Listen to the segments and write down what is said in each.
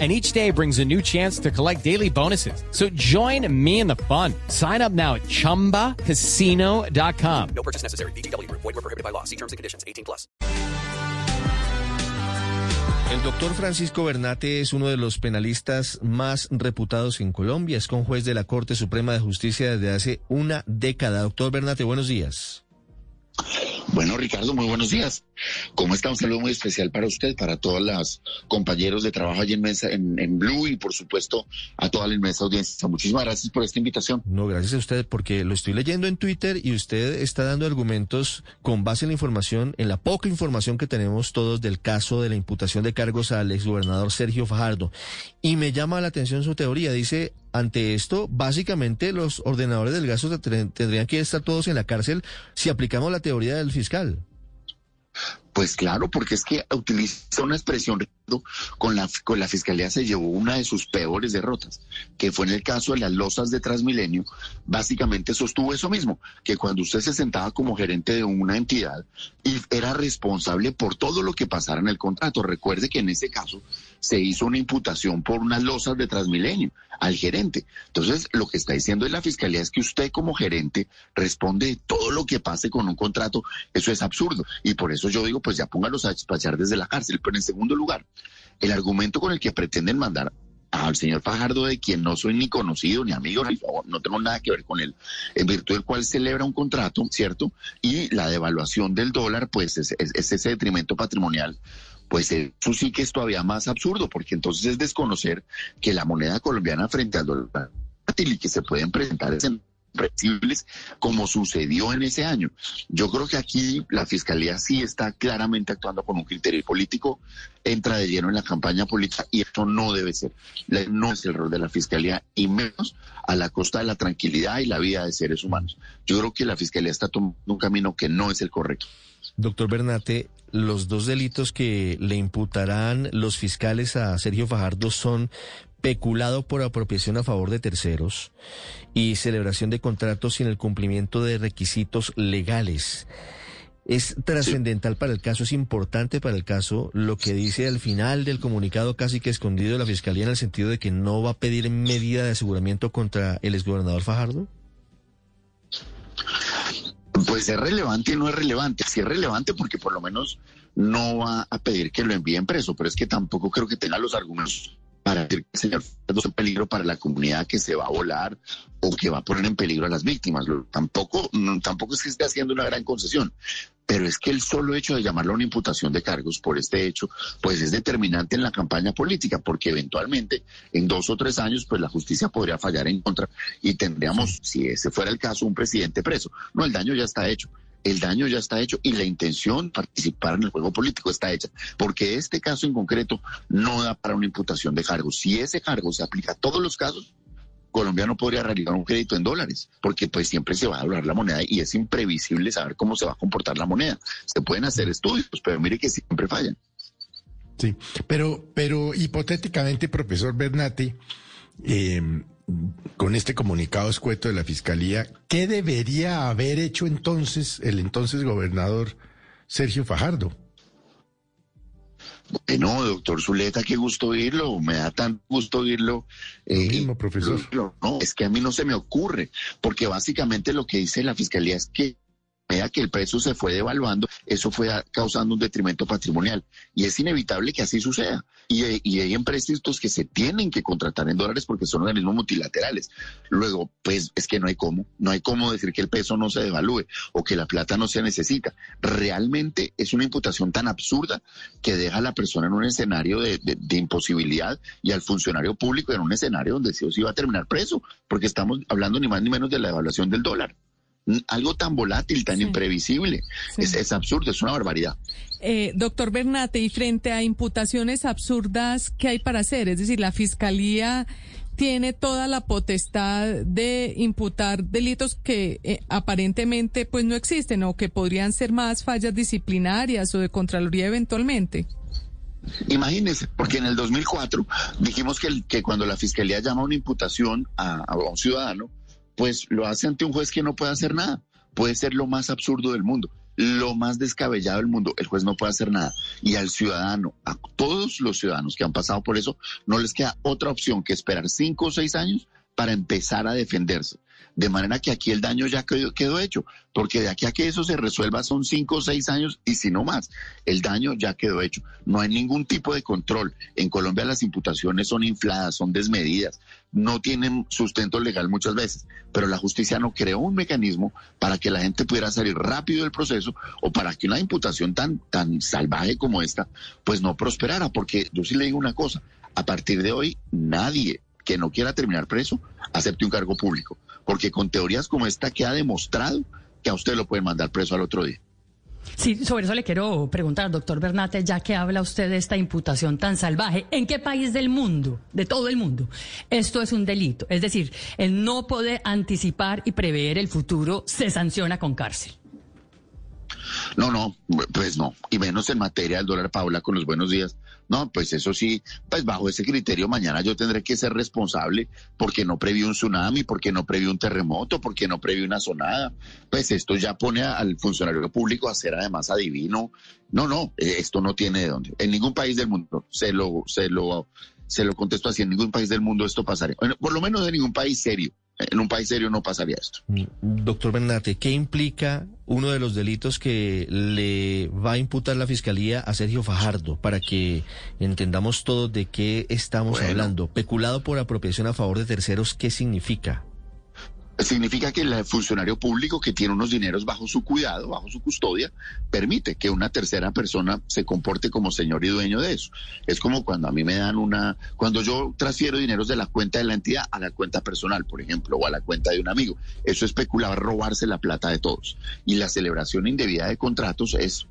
and each day brings a new chance to collect daily bonuses. So join me in the fun. Sign up now at ChumbaCasino.com. No purchase necessary. BGW. Void were prohibited by law. See terms and conditions. 18 plus. El doctor Francisco Bernate es uno de los penalistas más reputados en Colombia. Es con juez de la Corte Suprema de Justicia desde hace una década. Doctor Bernate, buenos días. Bueno, Ricardo, muy buenos días. ¿Cómo está? Un saludo muy especial para usted, para todos los compañeros de trabajo allí en, mesa, en, Blue y, por supuesto, a toda la inmensa audiencia. Muchísimas gracias por esta invitación. No, gracias a usted, porque lo estoy leyendo en Twitter y usted está dando argumentos con base en la información, en la poca información que tenemos todos del caso de la imputación de cargos al exgobernador Sergio Fajardo. Y me llama la atención su teoría. Dice, ante esto, básicamente los ordenadores del gasto tendrían que estar todos en la cárcel si aplicamos la teoría del fiscal. Pues claro, porque es que utiliza una expresión con la, con la fiscalía se llevó una de sus peores derrotas, que fue en el caso de las losas de Transmilenio, básicamente sostuvo eso mismo, que cuando usted se sentaba como gerente de una entidad y era responsable por todo lo que pasara en el contrato, recuerde que en ese caso se hizo una imputación por unas losas de Transmilenio al gerente. Entonces, lo que está diciendo la fiscalía es que usted como gerente responde de todo lo que pase con un contrato, eso es absurdo, y por eso yo digo pues ya póngalos a despachar desde la cárcel. Pero en segundo lugar, el argumento con el que pretenden mandar al señor Fajardo, de quien no soy ni conocido, ni amigo, ni no tengo nada que ver con él, en virtud del cual celebra un contrato, ¿cierto? Y la devaluación del dólar, pues es, ese detrimento patrimonial pues eso sí que es todavía más absurdo, porque entonces es desconocer que la moneda colombiana frente al dólar y que se pueden presentar ese flexibles como sucedió en ese año. Yo creo que aquí la Fiscalía sí está claramente actuando con un criterio político, entra de lleno en la campaña política y eso no debe ser. No es el rol de la Fiscalía y menos a la costa de la tranquilidad y la vida de seres humanos. Yo creo que la Fiscalía está tomando un camino que no es el correcto. Doctor Bernate, los dos delitos que le imputarán los fiscales a Sergio Fajardo son peculado por apropiación a favor de terceros y celebración de contratos sin el cumplimiento de requisitos legales. Es trascendental para el caso, es importante para el caso lo que dice al final del comunicado casi que escondido de la Fiscalía en el sentido de que no va a pedir medida de aseguramiento contra el exgobernador Fajardo. Pues es relevante no es relevante. Sí es relevante porque por lo menos no va a pedir que lo envíen preso, pero es que tampoco creo que tenga los argumentos para decir que el señor es un peligro para la comunidad que se va a volar o que va a poner en peligro a las víctimas. Tampoco, tampoco es que esté haciendo una gran concesión, pero es que el solo hecho de llamarlo una imputación de cargos por este hecho, pues es determinante en la campaña política, porque eventualmente en dos o tres años, pues la justicia podría fallar en contra y tendríamos, si ese fuera el caso, un presidente preso. No, el daño ya está hecho el daño ya está hecho y la intención participar en el juego político está hecha, porque este caso en concreto no da para una imputación de cargos. Si ese cargo se aplica a todos los casos, Colombia no podría realizar un crédito en dólares, porque pues siempre se va a hablar la moneda y es imprevisible saber cómo se va a comportar la moneda. Se pueden hacer estudios, pero mire que siempre fallan. Sí, pero, pero hipotéticamente, profesor Bernati, eh, con este comunicado escueto de la Fiscalía, ¿qué debería haber hecho entonces el entonces gobernador Sergio Fajardo? Bueno, doctor Zuleta, qué gusto oírlo, me da tan gusto oírlo. Eh, mismo, profesor. No, es que a mí no se me ocurre, porque básicamente lo que dice la Fiscalía es que medida que el precio se fue devaluando, eso fue causando un detrimento patrimonial. Y es inevitable que así suceda. Y, y, hay empréstitos que se tienen que contratar en dólares porque son organismos multilaterales. Luego, pues es que no hay cómo, no hay cómo decir que el peso no se devalúe o que la plata no se necesita. Realmente es una imputación tan absurda que deja a la persona en un escenario de, de, imposibilidad y al funcionario público en un escenario donde sí o sí va a terminar preso, porque estamos hablando ni más ni menos de la devaluación del dólar algo tan volátil, tan imprevisible. Es, absurdo, es una barbaridad. Eh, doctor Bernate, y frente a imputaciones absurdas, ¿qué hay para hacer? Es decir, la Fiscalía tiene toda la potestad de imputar delitos que eh, aparentemente pues no existen o que podrían ser más fallas disciplinarias o de Contraloría eventualmente. Imagínense, porque en el 2004 dijimos que, cuando la fiscalía llama una imputación a, a un ciudadano, pues lo hace ante un juez que no puede hacer nada. Puede ser lo más absurdo del mundo, lo más descabellado del mundo. El juez no puede hacer nada. Y al ciudadano, a todos los ciudadanos que han pasado por eso, no les queda otra opción que esperar cinco o seis años para empezar a defenderse. De manera que aquí el daño ya quedó, quedó hecho, porque de aquí a que eso se resuelva son cinco o seis años y si no más, el daño ya quedó hecho. No hay ningún tipo de control. En Colombia las imputaciones son infladas, son desmedidas, no tienen sustento legal muchas veces, pero la justicia no creó un mecanismo para que la gente pudiera salir rápido del proceso o para que una imputación tan, tan salvaje como esta, pues no prosperara, porque yo sí le digo una cosa, a partir de hoy nadie que no quiera terminar preso acepte un cargo público, porque con teorías como esta queda demostrado que a usted lo pueden mandar preso al otro día. Sí, sobre eso le quiero preguntar, doctor Bernate, ya que habla usted de esta imputación tan salvaje, ¿en qué país del mundo, de todo el mundo, esto es un delito? Es decir, el no poder anticipar y prever el futuro se sanciona con cárcel. No, no, pues no. Y menos en materia del dólar, Paula, con los buenos días. No, pues eso sí, pues bajo ese criterio mañana yo tendré que ser responsable porque no preví un tsunami, porque no preví un terremoto, porque no preví una sonada. Pues esto ya pone al funcionario público a ser además adivino. No, no, eh, esto no tiene de dónde. En ningún país del mundo se lo, se lo, se lo contesto así. En ningún país del mundo esto pasaría. Por lo menos en ningún país serio. En un país serio no pasaría esto. Mm, Doctor Bernate, ¿qué implica uno de los delitos que le va a imputar la Fiscalía a Sergio Fajardo para que entendamos todos de qué estamos Bueno. hablando? Peculado por apropiación a favor de terceros, ¿qué significa? Significa que el funcionario público que tiene unos dineros bajo su cuidado, bajo su custodia, permite que una tercera persona se comporte como señor y dueño de eso. Es como cuando a mí me dan una, cuando yo transfiero dineros de la cuenta de la entidad a la cuenta personal, por ejemplo, o a la cuenta de un amigo. Eso es robarse la plata de todos. Y la celebración indebida de contratos es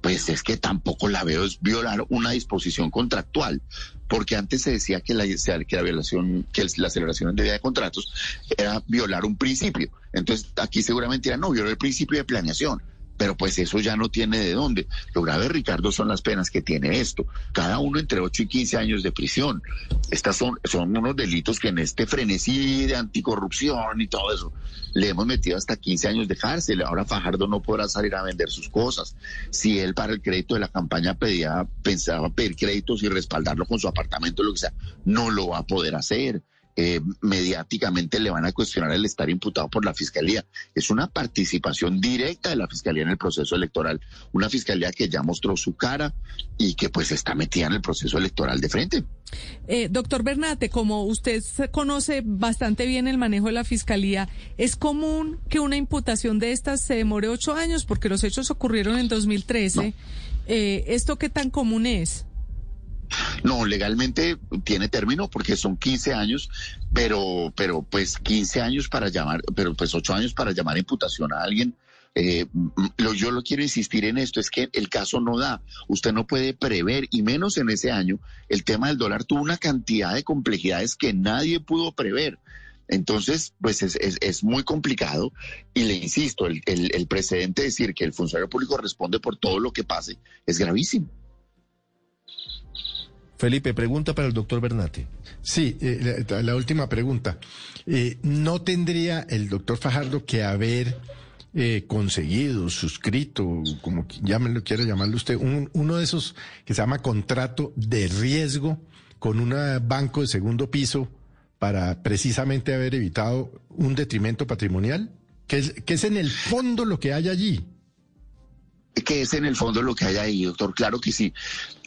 pues es que tampoco la veo, es violar una disposición contractual, porque antes se decía que la, que la violación, que la celebración indebida de contratos era violar un principio. Entonces aquí seguramente era no, violó el principio de planeación. Pero pues eso ya no tiene de dónde. Lo grave, Ricardo, son las penas que tiene esto. Cada uno entre 8 y 15 años de prisión. Estas son, son unos delitos que en este frenesí de anticorrupción y todo eso, le hemos metido hasta 15 años de cárcel. Ahora Fajardo no podrá salir a vender sus cosas. Si él para el crédito de la campaña pedía, pensaba pedir créditos y respaldarlo con su apartamento, lo que sea, no lo va a poder hacer. Eh, mediáticamente le van a cuestionar el estar imputado por la fiscalía. Es una participación directa de la fiscalía en el proceso electoral. Una fiscalía que ya mostró su cara y que pues está metida en el proceso electoral de frente. Eh, doctor Bernate, como usted conoce bastante bien el manejo de la fiscalía, ¿es común que una imputación de estas se demore ocho años? Porque los hechos ocurrieron en 2013. Eh, ¿Esto qué tan común es? No, legalmente tiene término porque son 15 años, pero, pero pues 15 años para llamar, pero pues 8 años para llamar imputación a alguien. Eh, lo, yo lo quiero insistir en esto, es que el caso no da, usted no puede prever, y menos en ese año, el tema del dólar tuvo una cantidad de complejidades que nadie pudo prever. Entonces, pues es, es, es, muy complicado y le insisto, el, el, el precedente de decir que el funcionario público responde por todo lo que pase es gravísimo. Felipe, pregunta para el doctor Bernate. Sí, eh, la, última pregunta. Eh, ¿No tendría el doctor Fajardo que haber eh, conseguido, suscrito, como llámenlo, quiera llamarlo usted, un, uno de esos que se llama contrato de riesgo con un banco de segundo piso para precisamente haber evitado un detrimento patrimonial? ¿Qué es, qué es en el fondo lo que hay allí? ¿Qué es en el fondo lo que hay ahí, doctor? Claro que sí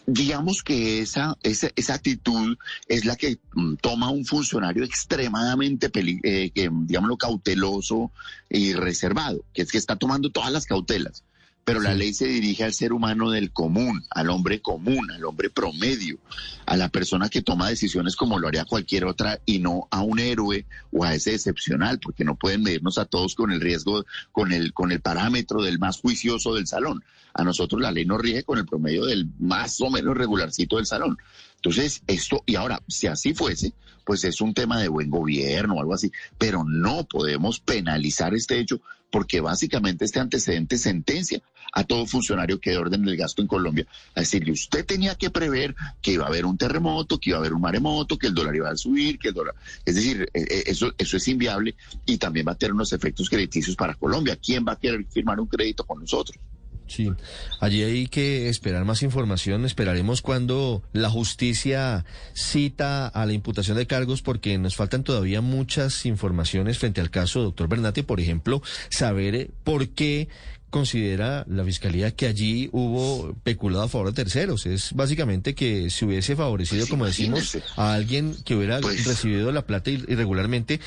digamos que esa, esa, esa, actitud es la que mm, toma un funcionario extremadamente, eh, que, digámoslo, cauteloso y reservado, que es que está tomando todas las cautelas. Pero la ley se dirige al ser humano del común, al hombre común, al hombre promedio, a la persona que toma decisiones como lo haría cualquier otra y no a un héroe o a ese excepcional, porque no pueden medirnos a todos con el riesgo, con el, con el parámetro del más juicioso del salón. A nosotros la ley nos rige con el promedio del más o menos regularcito del salón. Entonces, esto, y ahora, si así fuese, pues es un tema de buen gobierno o algo así, pero no podemos penalizar este hecho porque básicamente este antecedente sentencia a todo funcionario que de orden del gasto en Colombia a decirle, usted tenía que prever que iba a haber un terremoto, que iba a haber un maremoto, que el dólar iba a subir, que el dólar... Es decir, eh, eh, eso, eso es inviable y también va a tener unos efectos crediticios para Colombia. ¿Quién va a querer firmar un crédito con nosotros? Sí, allí hay que esperar más información. Esperaremos cuando la justicia cita a la imputación de cargos porque nos faltan todavía muchas informaciones frente al caso, doctor Bernate, por ejemplo, saber eh, por qué considera la fiscalía que allí hubo peculado a favor de terceros. Es básicamente que se hubiese favorecido, Pues como decimos, a alguien que hubiera Pues- recibido la plata ir- irregularmente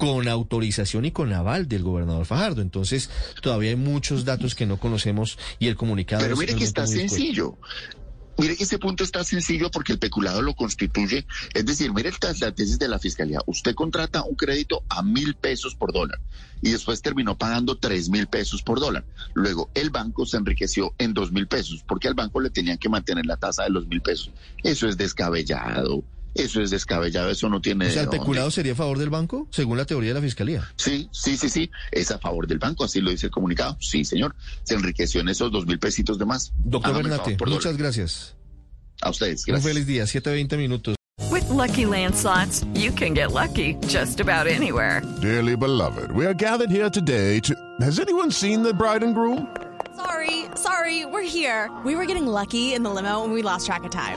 con autorización y con aval del gobernador Fajardo. Entonces, todavía hay muchos datos que no conocemos y el comunicado Pero es mire que está sencillo. Mire ese punto está sencillo porque el peculado lo constituye. Es decir, mire la tesis de la fiscalía. Usted contrata un crédito a mil pesos por dólar y después terminó pagando tres mil pesos por dólar. Luego el banco se enriqueció en dos mil pesos porque al banco le tenían que mantener la tasa de los mil pesos. Eso es descabellado. Eso es descabellado. Eso no tiene. O sea, ¿el peculado sería a favor del banco, según la teoría de la fiscalía? Sí, sí, sí, sí. Es a favor del banco, así lo dice el comunicado. Sí, señor. Se enriqueció en esos dos mil pesitos de más. Doctor Bernate, muchas dólar. gracias. A ustedes, Un gracias. feliz día, 7.20 minutos. With Lucky Land slots, you can get lucky just about anywhere. Dearly beloved, we are gathered here today to. Has anyone seen the bride and groom? Sorry, sorry, we're here. We were getting lucky in the limo and we lost track of time.